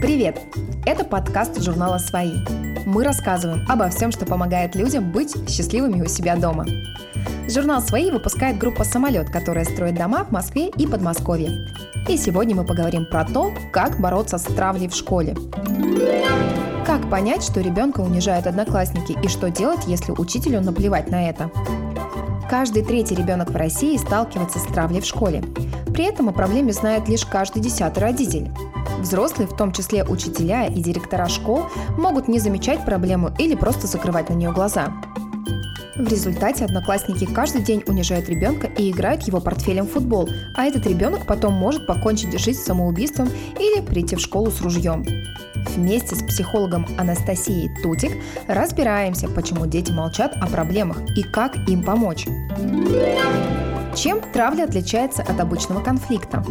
Привет! Это подкаст журнала «Свои». Мы рассказываем обо всем, что помогает людям быть счастливыми у себя дома. Журнал «Свои» выпускает группа «Самолет», которая строит дома в Москве и Подмосковье. И сегодня мы поговорим про то, как бороться с травлей в школе. Как понять, что ребенка унижают одноклассники и что делать, если учителю наплевать на это? Каждый третий ребенок в России сталкивается с травлей в школе. При этом о проблеме знает лишь каждый десятый родитель. Взрослые, в том числе учителя и директора школ, могут не замечать проблему или просто закрывать на нее глаза. В результате одноклассники каждый день унижают ребенка и играют его портфелем в футбол, а этот ребенок потом может покончить жизнь самоубийством или прийти в школу с ружьем. Вместе с психологом Анастасией Тутик разбираемся, почему дети молчат о проблемах и как им помочь. Чем травля отличается от обычного конфликта?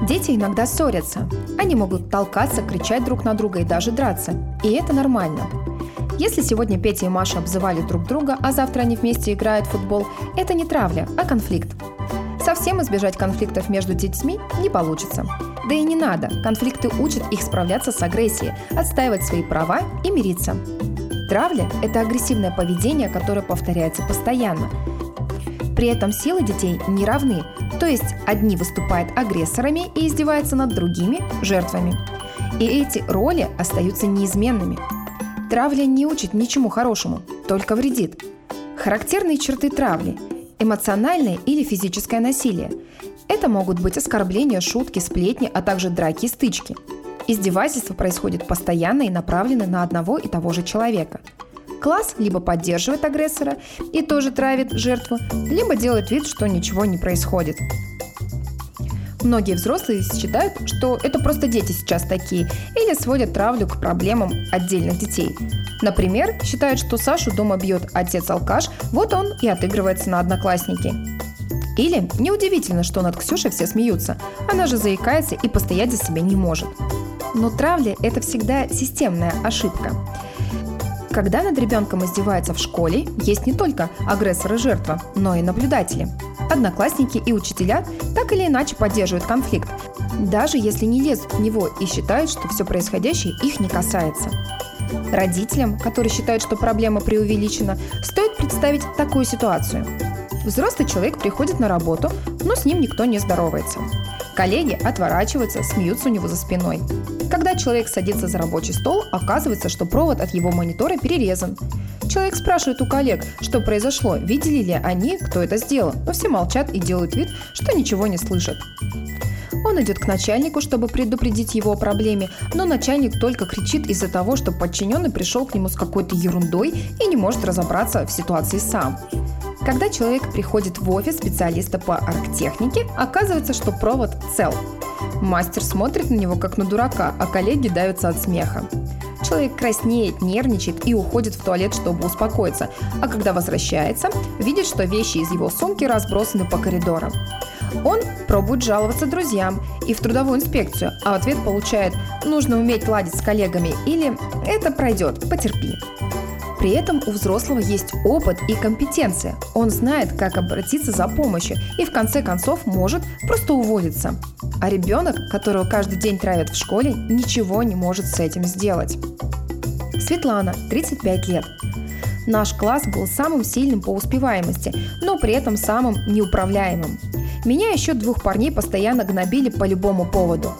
Дети иногда ссорятся. Они могут толкаться, кричать друг на друга и даже драться. И это нормально. Если сегодня Петя и Маша обзывали друг друга, а завтра они вместе играют в футбол, это не травля, а конфликт. Совсем избежать конфликтов между детьми не получится. Да и не надо, конфликты учат их справляться с агрессией, отстаивать свои права и мириться. Травля – это агрессивное поведение, которое повторяется постоянно. При этом силы детей не равны, то есть одни выступают агрессорами и издеваются над другими – жертвами. И эти роли остаются неизменными. Травля не учит ничему хорошему, только вредит. Характерные черты травли – эмоциональное или физическое насилие. Это могут быть оскорбления, шутки, сплетни, а также драки и стычки. Издевательства происходят постоянно и направлены на одного и того же человека – Класс либо поддерживает агрессора и тоже травит жертву, либо делает вид, что ничего не происходит. Многие взрослые считают, что это просто дети сейчас такие, или сводят травлю к проблемам отдельных детей. Например, считают, что Сашу дома бьет отец-алкаш, вот он и отыгрывается на одноклассники. Или неудивительно, что над Ксюшей все смеются, она же заикается и постоять за себя не может. Но травля – это всегда системная ошибка. Когда над ребенком издеваются в школе, есть не только агрессор и жертва, но и наблюдатели. Одноклассники и учителя так или иначе поддерживают конфликт, даже если не лезут в него и считают, что все происходящее их не касается. Родителям, которые считают, что проблема преувеличена, стоит представить такую ситуацию. Взрослый человек приходит на работу, но с ним никто не здоровается. Коллеги отворачиваются, смеются у него за спиной. Когда человек садится за рабочий стол, оказывается, что провод от его монитора перерезан. Человек спрашивает у коллег, что произошло, видели ли они, кто это сделал, но все молчат и делают вид, что ничего не слышат. Он идет к начальнику, чтобы предупредить его о проблеме, но начальник только кричит из-за того, что подчиненный пришел к нему с какой-то ерундой и не может разобраться в ситуации сам. Когда человек приходит в офис специалиста по арктехнике, оказывается, что провод цел. Мастер смотрит на него как на дурака, а коллеги давятся от смеха. Человек краснеет, нервничает и уходит в туалет, чтобы успокоиться, а когда возвращается, видит, что вещи из его сумки разбросаны по коридорам. Он пробует жаловаться друзьям и в трудовую инспекцию, а ответ получает «нужно уметь ладить с коллегами» или «это пройдет, потерпи». При этом у взрослого есть опыт и компетенция. Он знает, как обратиться за помощью и в конце концов может просто уволиться. А ребенок, которого каждый день травят в школе, ничего не может с этим сделать. Светлана, 35 лет. Наш класс был самым сильным по успеваемости, но при этом самым неуправляемым. Меня еще двух парней постоянно гнобили по любому поводу.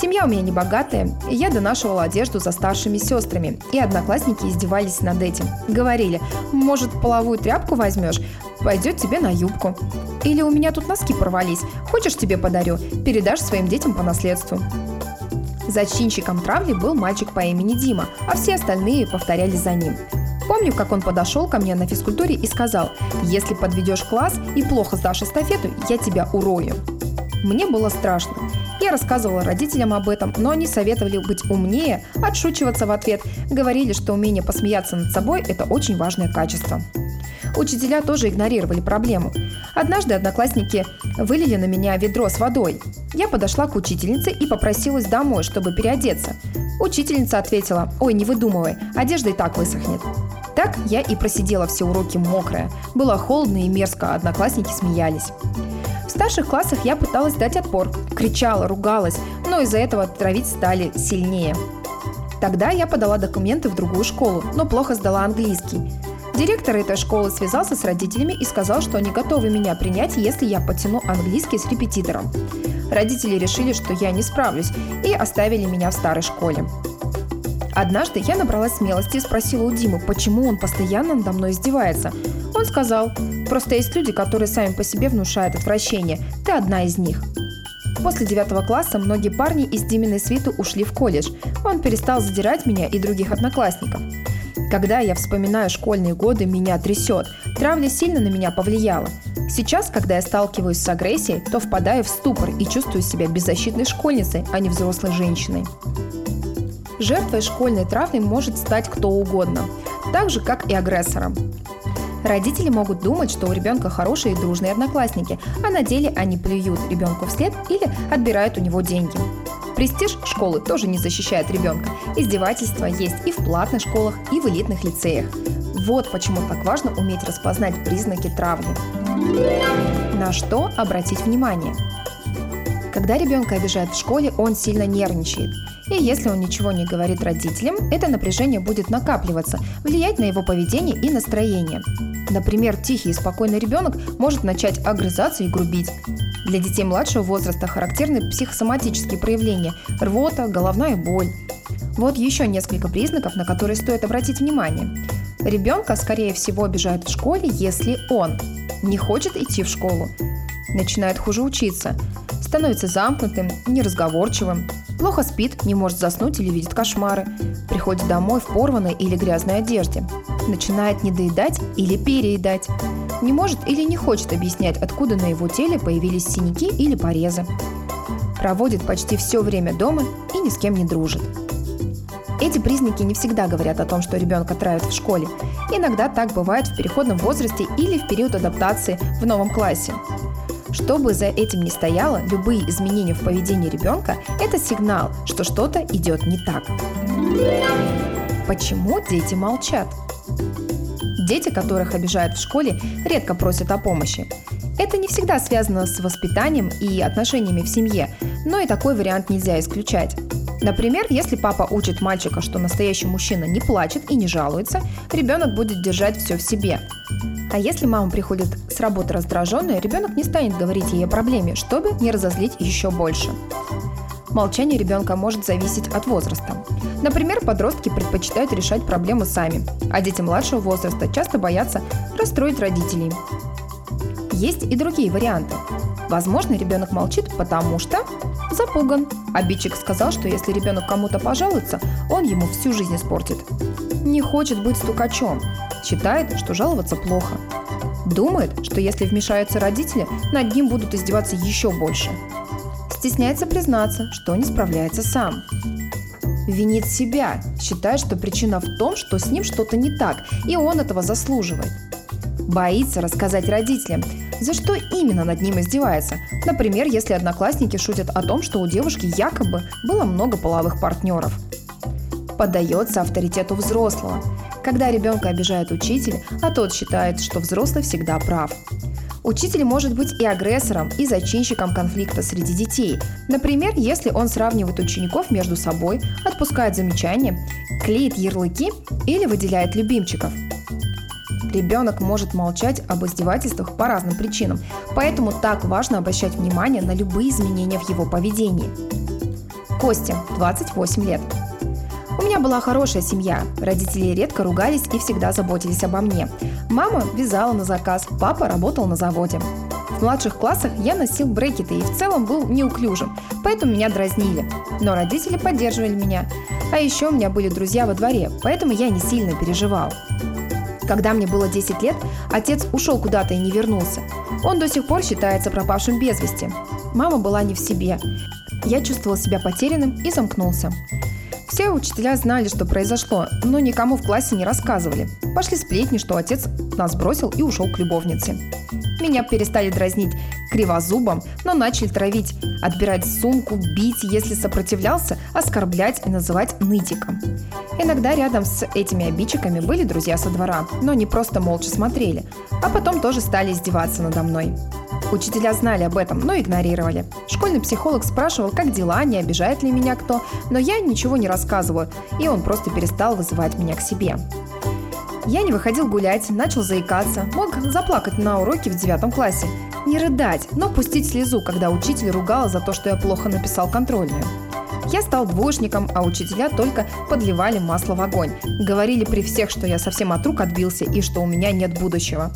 Семья у меня не богатая, и я донашивала одежду за старшими сестрами, и одноклассники издевались над этим. Говорили, может, половую тряпку возьмешь, пойдет тебе на юбку. Или у меня тут носки порвались, хочешь тебе подарю, передашь своим детям по наследству. Зачинщиком травли был мальчик по имени Дима, а все остальные повторяли за ним. Помню, как он подошел ко мне на физкультуре и сказал, если подведешь класс и плохо сдашь эстафету, я тебя урою. Мне было страшно. Я рассказывала родителям об этом, но они советовали быть умнее, отшучиваться в ответ, говорили, что умение посмеяться над собой – это очень важное качество. Учителя тоже игнорировали проблему. Однажды одноклассники вылили на меня ведро с водой. Я подошла к учительнице и попросилась домой, чтобы переодеться. Учительница ответила, ой, не выдумывай, одежда и так высохнет. Так я и просидела все уроки мокрая. Было холодно и мерзко, одноклассники смеялись. Старших классах я пыталась дать отпор, кричала, ругалась, но из-за этого травить стали сильнее. Тогда я подала документы в другую школу, но плохо сдала английский. Директор этой школы связался с родителями и сказал, что они готовы меня принять, если я потяну английский с репетитором. Родители решили, что я не справлюсь, и оставили меня в старой школе. Однажды я набралась смелости и спросила у Димы, почему он постоянно надо мной издевается. Он сказал, просто есть люди, которые сами по себе внушают отвращение. Ты одна из них. После девятого класса многие парни из Диминой свиты ушли в колледж. Он перестал задирать меня и других одноклассников. Когда я вспоминаю школьные годы, меня трясет. Травля сильно на меня повлияла. Сейчас, когда я сталкиваюсь с агрессией, то впадаю в ступор и чувствую себя беззащитной школьницей, а не взрослой женщиной. Жертвой школьной травли может стать кто угодно, так же, как и агрессором. Родители могут думать, что у ребенка хорошие и дружные одноклассники, а на деле они плюют ребенку вслед или отбирают у него деньги. Престиж школы тоже не защищает ребенка. Издевательства есть и в платных школах, и в элитных лицеях. Вот почему так важно уметь распознать признаки травли. На что обратить внимание? Когда ребенка обижают в школе, он сильно нервничает. И если он ничего не говорит родителям, это напряжение будет накапливаться, влиять на его поведение и настроение. Например, тихий и спокойный ребенок может начать огрызаться и грубить. Для детей младшего возраста характерны психосоматические проявления – рвота, головная боль. Вот еще несколько признаков, на которые стоит обратить внимание. Ребенка, скорее всего, обижают в школе, если он не хочет идти в школу, начинает хуже учиться, становится замкнутым, неразговорчивым, плохо спит, не может заснуть или видит кошмары, приходит домой в порванной или грязной одежде, начинает недоедать или переедать, не может или не хочет объяснять, откуда на его теле появились синяки или порезы, проводит почти все время дома и ни с кем не дружит. Эти признаки не всегда говорят о том, что ребенка травят в школе. Иногда так бывает в переходном возрасте или в период адаптации в новом классе. Что бы за этим ни стояло, любые изменения в поведении ребенка – это сигнал, что что-то идет не так. Почему дети молчат? Дети, которых обижают в школе, редко просят о помощи. Это не всегда связано с воспитанием и отношениями в семье, но и такой вариант нельзя исключать. Например, если папа учит мальчика, что настоящий мужчина не плачет и не жалуется, ребенок будет держать все в себе. А если мама приходит с работы раздраженная, ребенок не станет говорить ей о проблеме, чтобы не разозлить еще больше. Молчание ребенка может зависеть от возраста. Например, подростки предпочитают решать проблемы сами, а дети младшего возраста часто боятся расстроить родителей. Есть и другие варианты. Возможно, ребенок молчит, потому что запуган. Обидчик сказал, что если ребенок кому-то пожалуется, он ему всю жизнь испортит. Не хочет быть стукачом. Считает, что жаловаться плохо. Думает, что если вмешаются родители, над ним будут издеваться еще больше. Стесняется признаться, что не справляется сам. Винит себя, считает, что причина в том, что с ним что-то не так, и он этого заслуживает. Боится рассказать родителям, за что именно над ним издевается. Например, если одноклассники шутят о том, что у девушки якобы было много половых партнеров. Поддается авторитету взрослого. Когда ребенка обижает учитель, а тот считает, что взрослый всегда прав. Учитель может быть и агрессором, и зачинщиком конфликта среди детей. Например, если он сравнивает учеников между собой, отпускает замечания, клеит ярлыки или выделяет любимчиков – Ребенок может молчать об издевательствах по разным причинам, поэтому так важно обращать внимание на любые изменения в его поведении. Костя, 28 лет. У меня была хорошая семья. Родители редко ругались и всегда заботились обо мне. Мама вязала на заказ, папа работал на заводе. В младших классах я носил брекеты и в целом был неуклюжим, поэтому меня дразнили. Но родители поддерживали меня. А еще у меня были друзья во дворе, поэтому я не сильно переживал. Когда мне было 10 лет, отец ушел куда-то и не вернулся. Он до сих пор считается пропавшим без вести. Мама была не в себе. Я чувствовал себя потерянным и замкнулся. Все учителя знали, что произошло, но никому в классе не рассказывали. Пошли сплетни, что отец нас бросил и ушел к любовнице. Меня перестали дразнить кривозубом, но начали травить, отбирать сумку, бить, если сопротивлялся, оскорблять и называть нытиком. Иногда рядом с этими обидчиками были друзья со двора, но они просто молча смотрели, а потом тоже стали издеваться надо мной. Учителя знали об этом, но игнорировали. Школьный психолог спрашивал, как дела, не обижает ли меня кто, но я ничего не рассказываю, и он просто перестал вызывать меня к себе. Я не выходил гулять, начал заикаться, мог заплакать на уроке в девятом классе. Не рыдать, но пустить слезу, когда учитель ругал за то, что я плохо написал контрольную. Я стал двоечником, а учителя только подливали масло в огонь. Говорили при всех, что я совсем от рук отбился и что у меня нет будущего.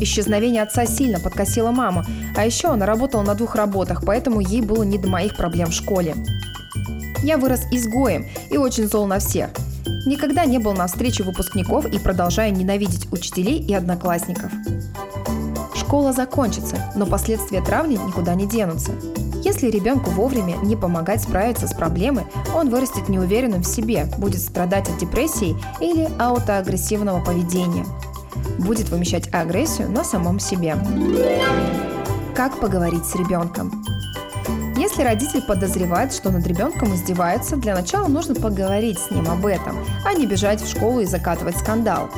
Исчезновение отца сильно подкосило маму, а еще она работала на двух работах, поэтому ей было не до моих проблем в школе. Я вырос изгоем и очень зол на всех. Никогда не был на встрече выпускников и продолжаю ненавидеть учителей и одноклассников. Школа закончится, но последствия травли никуда не денутся. Если ребенку вовремя не помогать справиться с проблемой, он вырастет неуверенным в себе, будет страдать от депрессии или аутоагрессивного поведения. Будет вымещать агрессию на самом себе. Как поговорить с ребенком? Если родитель подозревает, что над ребенком издевается, для начала нужно поговорить с ним об этом, а не бежать в школу и закатывать скандал.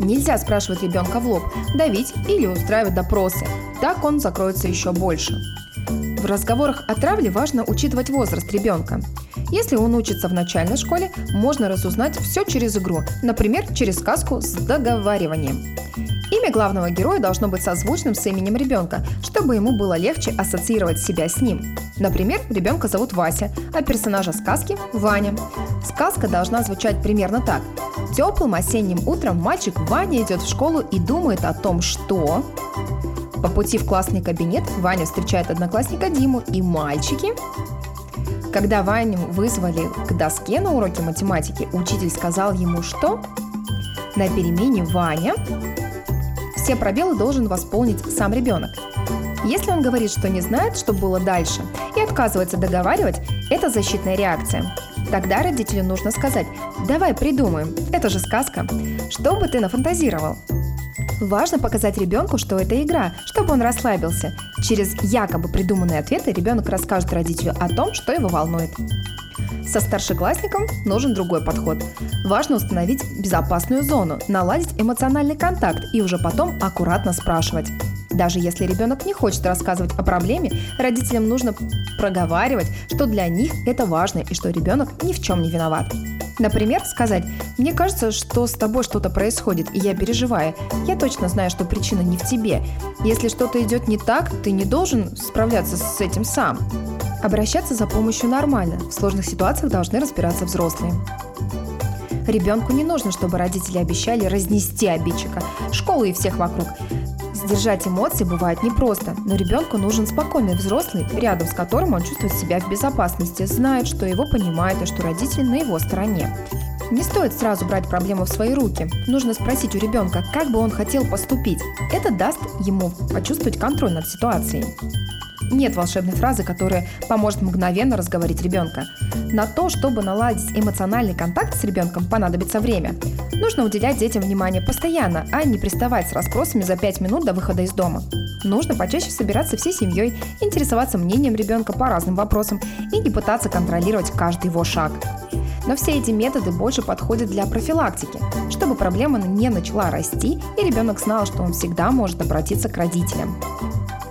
Нельзя спрашивать ребенка в лоб, давить или устраивать допросы. Так он закроется еще больше. В разговорах о травле важно учитывать возраст ребенка. Если он учится в начальной школе, можно разузнать все через игру, например, через сказку с договариванием. Имя главного героя должно быть созвучным с именем ребенка, чтобы ему было легче ассоциировать себя с ним. Например, ребенка зовут Вася, а персонажа сказки – Ваня. Сказка должна звучать примерно так. Теплым осенним утром мальчик Ваня идет в школу и думает о том, что... По пути в классный кабинет Ваня встречает одноклассника Диму и мальчики. Когда Ваню вызвали к доске на уроке математики, учитель сказал ему, что на перемене Ваня все пробелы должен восполнить сам ребенок. Если он говорит, что не знает, что было дальше, и отказывается договаривать, это защитная реакция. Тогда родителю нужно сказать «давай придумаем, это же сказка, что бы ты нафантазировал?» Важно показать ребенку, что это игра, чтобы он расслабился. Через якобы придуманные ответы ребенок расскажет родителю о том, что его волнует. Со старшеклассником нужен другой подход. Важно установить безопасную зону, наладить эмоциональный контакт и уже потом аккуратно спрашивать. Даже если ребенок не хочет рассказывать о проблеме, родителям нужно проговаривать, что для них это важно и что ребенок ни в чем не виноват. Например, сказать «Мне кажется, что с тобой что-то происходит, и я переживаю. Я точно знаю, что причина не в тебе. Если что-то идет не так, ты не должен справляться с этим сам». Обращаться за помощью нормально. В сложных ситуациях должны разбираться взрослые. Ребенку не нужно, чтобы родители обещали разнести обидчика, школу и всех вокруг. Сдержать эмоции бывает непросто, но ребенку нужен спокойный взрослый, рядом с которым он чувствует себя в безопасности, знает, что его понимают и что родители на его стороне. Не стоит сразу брать проблему в свои руки. Нужно спросить у ребенка, как бы он хотел поступить. Это даст ему почувствовать контроль над ситуацией. Нет волшебной фразы, которая поможет мгновенно разговорить ребенка. На то, чтобы наладить эмоциональный контакт с ребенком, понадобится время. Нужно уделять детям внимание постоянно, а не приставать с расспросами за 5 минут до выхода из дома. Нужно почаще собираться всей семьей, интересоваться мнением ребенка по разным вопросам и не пытаться контролировать каждый его шаг. Но все эти методы больше подходят для профилактики, чтобы проблема не начала расти и ребенок знал, что он всегда может обратиться к родителям.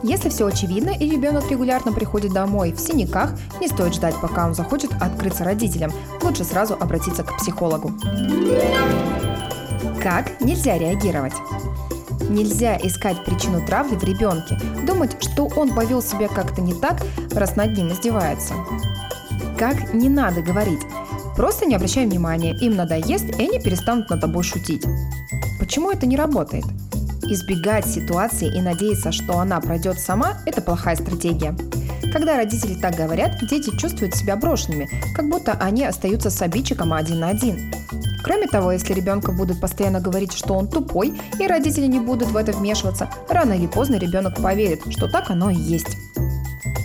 Если все очевидно и ребенок регулярно приходит домой в синяках, не стоит ждать, пока он захочет открыться родителям. Лучше сразу обратиться к психологу. Как нельзя реагировать? Нельзя искать причину травли в ребенке, думать, что он повел себя как-то не так, раз над ним издевается. Как не надо говорить? Просто не обращай внимания, им надоест, и они перестанут над тобой шутить. Почему это не работает? Избегать ситуации и надеяться, что она пройдет сама – это плохая стратегия. Когда родители так говорят, дети чувствуют себя брошенными, как будто они остаются с обидчиком один на один. Кроме того, если ребенку будут постоянно говорить, что он тупой, и родители не будут в это вмешиваться, рано или поздно ребенок поверит, что так оно и есть.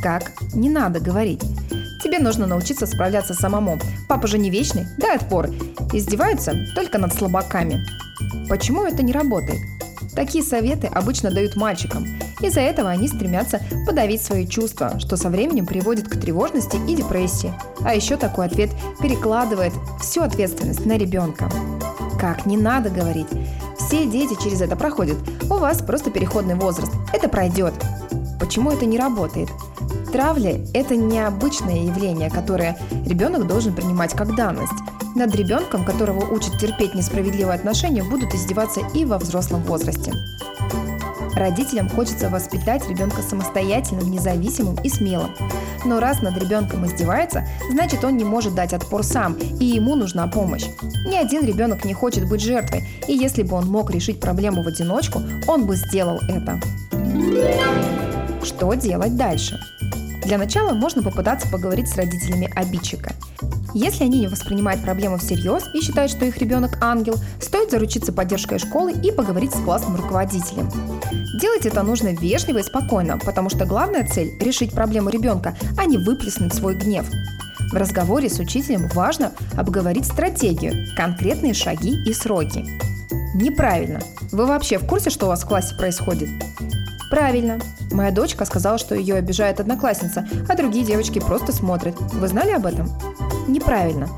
Как? Не надо говорить. Тебе нужно научиться справляться самому. Папа же не вечный, дай отпор. Издеваются только над слабаками. Почему это не работает? Такие советы обычно дают мальчикам. Из-за этого они стремятся подавить свои чувства, что со временем приводит к тревожности и депрессии. А еще такой ответ перекладывает всю ответственность на ребенка. Как не надо говорить. Все дети через это проходят. У вас просто переходный возраст. Это пройдет. почему это не работает. Травля – это необычное явление, которое ребенок должен принимать как данность. Над ребенком, которого учат терпеть несправедливые отношения, будут издеваться и во взрослом возрасте. Родителям хочется воспитать ребенка самостоятельным, независимым и смелым. Но раз над ребенком издевается, значит он не может дать отпор сам, и ему нужна помощь. Ни один ребенок не хочет быть жертвой, и если бы он мог решить проблему в одиночку, он бы сделал это. Что делать дальше? Для начала можно попытаться поговорить с родителями обидчика. Если они не воспринимают проблему всерьез и считают, что их ребенок ангел, стоит заручиться поддержкой школы и поговорить с классным руководителем. Делать это нужно вежливо и спокойно, потому что главная цель – решить проблему ребенка, а не выплеснуть свой гнев. В разговоре с учителем важно обговорить стратегию, конкретные шаги и сроки. Неправильно. Вы вообще в курсе, что у вас в классе происходит? Правильно. Моя дочка сказала, что ее обижает одноклассница, а другие девочки просто смотрят. Вы знали об этом? Неправильно.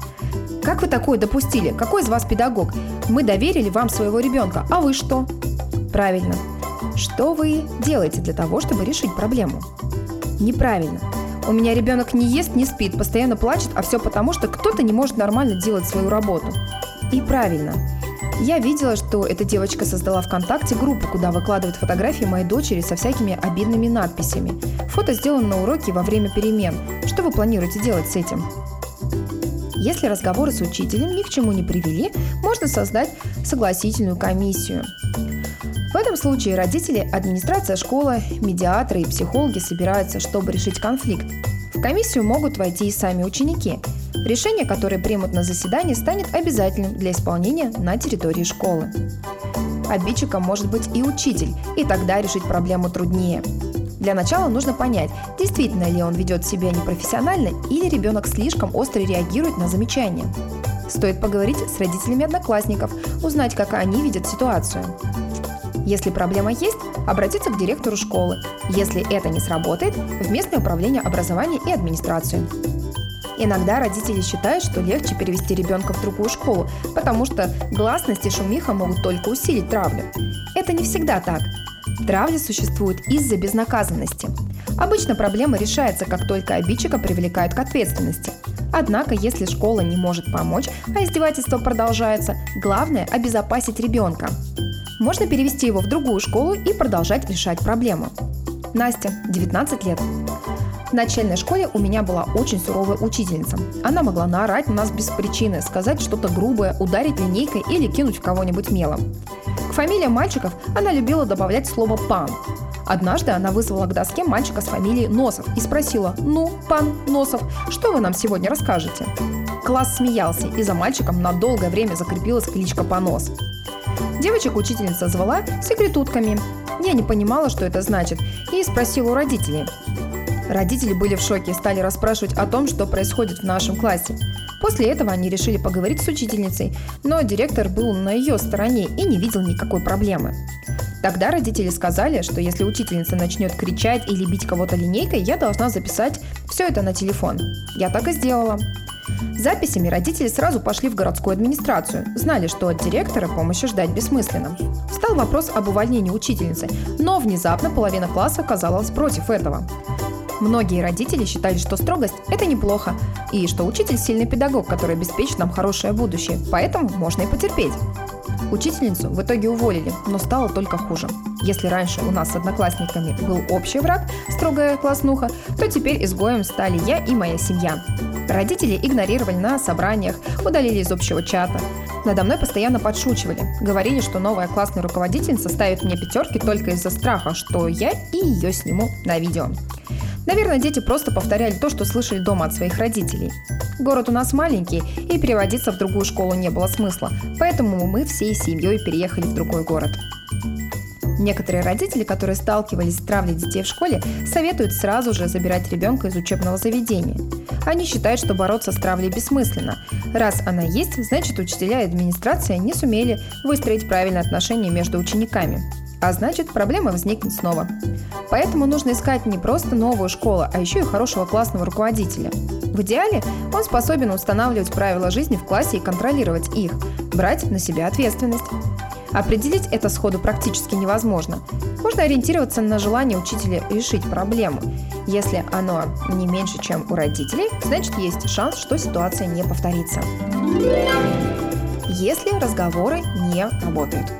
Как вы такое допустили? Какой из вас педагог? Мы доверили вам своего ребенка, а вы что? Правильно. Что вы делаете для того, чтобы решить проблему? Неправильно. У меня ребенок не ест, не спит, постоянно плачет, а все потому, что кто-то не может нормально делать свою работу. И правильно. Я видела, что эта девочка создала ВКонтакте группу, куда выкладывает фотографии моей дочери со всякими обидными надписями. Фото сделано на уроке во время перемен. Что вы планируете делать с этим? Если разговоры с учителем ни к чему не привели, можно создать согласительную комиссию. В этом случае родители, администрация школы, медиаторы и психологи собираются, чтобы решить конфликт. В комиссию могут войти и сами ученики. Решение, которое примут на заседании, станет обязательным для исполнения на территории школы. Обидчиком может быть и учитель, и тогда решить проблему труднее. Для начала нужно понять, действительно ли он ведет себя непрофессионально или ребенок слишком остро реагирует на замечания. Стоит поговорить с родителями одноклассников, узнать, как они видят ситуацию. Если проблема есть, обратиться к директору школы. Если это не сработает, в местное управление образования и администрацию. Иногда родители считают, что легче перевести ребенка в другую школу, потому что гласность и шумиха могут только усилить травлю. Это не всегда так. Травля существует из-за безнаказанности. Обычно проблема решается, как только обидчика привлекают к ответственности. Однако, если школа не может помочь, а издевательство продолжается, главное – обезопасить ребенка. Можно перевести его в другую школу и продолжать решать проблему. Настя, 19 лет. В начальной школе у меня была очень суровая учительница. Она могла наорать на нас без причины, сказать что-то грубое, ударить линейкой или кинуть в кого-нибудь мелом. К фамилиям мальчиков она любила добавлять слово «пан». Однажды она вызвала к доске мальчика с фамилией Носов и спросила «Ну, пан Носов, что вы нам сегодня расскажете?» Класс смеялся, и за мальчиком на долгое время закрепилась кличка Понос. Девочек учительница звала секретутками. Я не понимала, что это значит, и спросила у родителей. Родители были в шоке и стали расспрашивать о том, что происходит в нашем классе. После этого они решили поговорить с учительницей, но директор был на ее стороне и не видел никакой проблемы. Тогда родители сказали, что если учительница начнет кричать или бить кого-то линейкой, я должна записать все это на телефон. Я так и сделала. Записями родители сразу пошли в городскую администрацию, знали, что от директора помощи ждать бессмысленно. Стал вопрос об увольнении учительницы, но внезапно половина класса оказалась против этого. Многие родители считали, что строгость – это неплохо, и что учитель – сильный педагог, который обеспечит нам хорошее будущее, поэтому можно и потерпеть. Учительницу в итоге уволили, но стало только хуже. Если раньше у нас с одноклассниками был общий враг, строгая класснуха, то теперь изгоем стали я и моя семья. Родители игнорировали на собраниях, удалили из общего чата. Надо мной постоянно подшучивали. Говорили, что новая классная руководительница ставит мне пятерки только из-за страха, что я и ее сниму на видео. Наверное, дети просто повторяли то, что слышали дома от своих родителей. Город у нас маленький, и переводиться в другую школу не было смысла, поэтому мы всей семьей переехали в другой город. Некоторые родители, которые сталкивались с травлей детей в школе, советуют сразу же забирать ребенка из учебного заведения. Они считают, что бороться с травлей бессмысленно. Раз она есть, значит учителя и администрация не сумели выстроить правильные отношения между учениками а значит проблема возникнет снова. Поэтому нужно искать не просто новую школу, а еще и хорошего классного руководителя. В идеале он способен устанавливать правила жизни в классе и контролировать их, брать на себя ответственность. Определить это сходу практически невозможно. Можно ориентироваться на желание учителя решить проблему. Если оно не меньше, чем у родителей, значит есть шанс, что ситуация не повторится. Если разговоры не работают.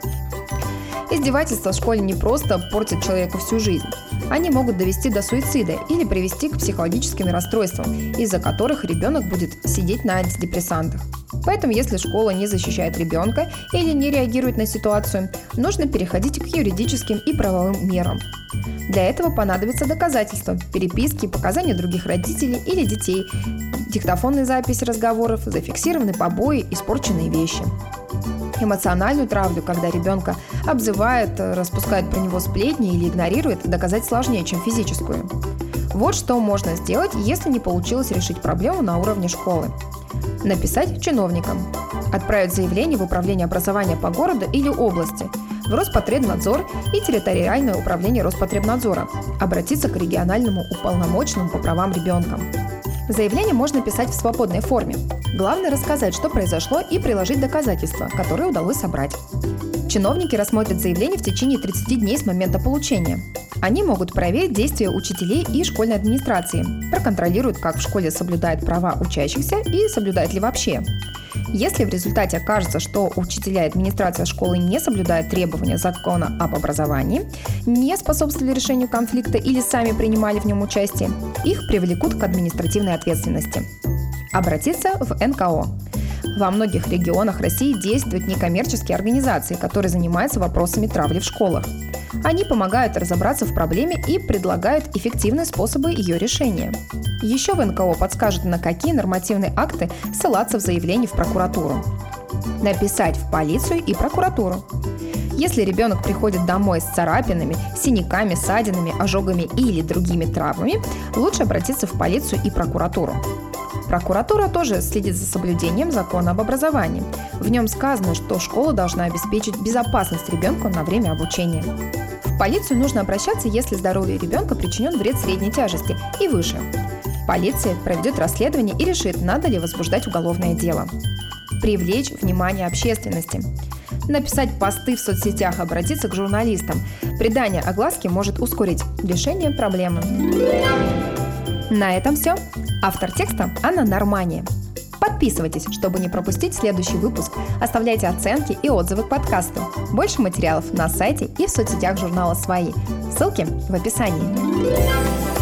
Издевательства в школе не просто портят человеку всю жизнь. Они могут довести до суицида или привести к психологическим расстройствам, из-за которых ребенок будет сидеть на антидепрессантах. Поэтому, если школа не защищает ребенка или не реагирует на ситуацию, нужно переходить к юридическим и правовым мерам. Для этого понадобятся доказательства, переписки, показания других родителей или детей, диктофонные записи разговоров, зафиксированные побои, испорченные вещи. Эмоциональную травлю, когда ребенка обзывает, распускает про него сплетни или игнорирует, доказать сложнее, чем физическую. Вот что можно сделать, если не получилось решить проблему на уровне школы. Написать чиновникам. Отправить заявление в Управление образования по городу или области, в Роспотребнадзор и территориальное управление Роспотребнадзора. Обратиться к региональному уполномоченному по правам ребенка. Заявление можно писать в свободной форме. Главное рассказать, что произошло и приложить доказательства, которые удалось собрать. Чиновники рассмотрят заявление в течение 30 дней с момента получения. Они могут проверить действия учителей и школьной администрации, проконтролируют, как в школе соблюдают права учащихся и соблюдают ли вообще. Если в результате окажется, что учителя и администрация школы не соблюдают требования закона об образовании, не способствовали решению конфликта или сами принимали в нем участие, их привлекут к административной ответственности. Обратиться в НКО. Во многих регионах России действуют некоммерческие организации, которые занимаются вопросами травли в школах. Они помогают разобраться в проблеме и предлагают эффективные способы ее решения. Еще в НКО подскажут, на какие нормативные акты ссылаться в заявлении в прокуратуру. Написать в полицию и прокуратуру. Если ребенок приходит домой с царапинами, синяками, ссадинами, ожогами или другими травмами, лучше обратиться в полицию и прокуратуру. Прокуратура тоже следит за соблюдением закона об образовании. В нем сказано, что школа должна обеспечить безопасность ребенку на время обучения. В полицию нужно обращаться, если здоровью ребенка причинен вред средней тяжести и выше. Полиция проведет расследование и решит, надо ли возбуждать уголовное дело. Привлечь внимание общественности. Написать посты в соцсетях, обратиться к журналистам. Придание огласки может ускорить решение проблемы. На этом все. Автор текста Анна Нормания. Подписывайтесь, чтобы не пропустить следующий выпуск. Оставляйте оценки и отзывы к подкасту. Больше материалов на сайте и в соцсетях журнала «Свои». Ссылки в описании.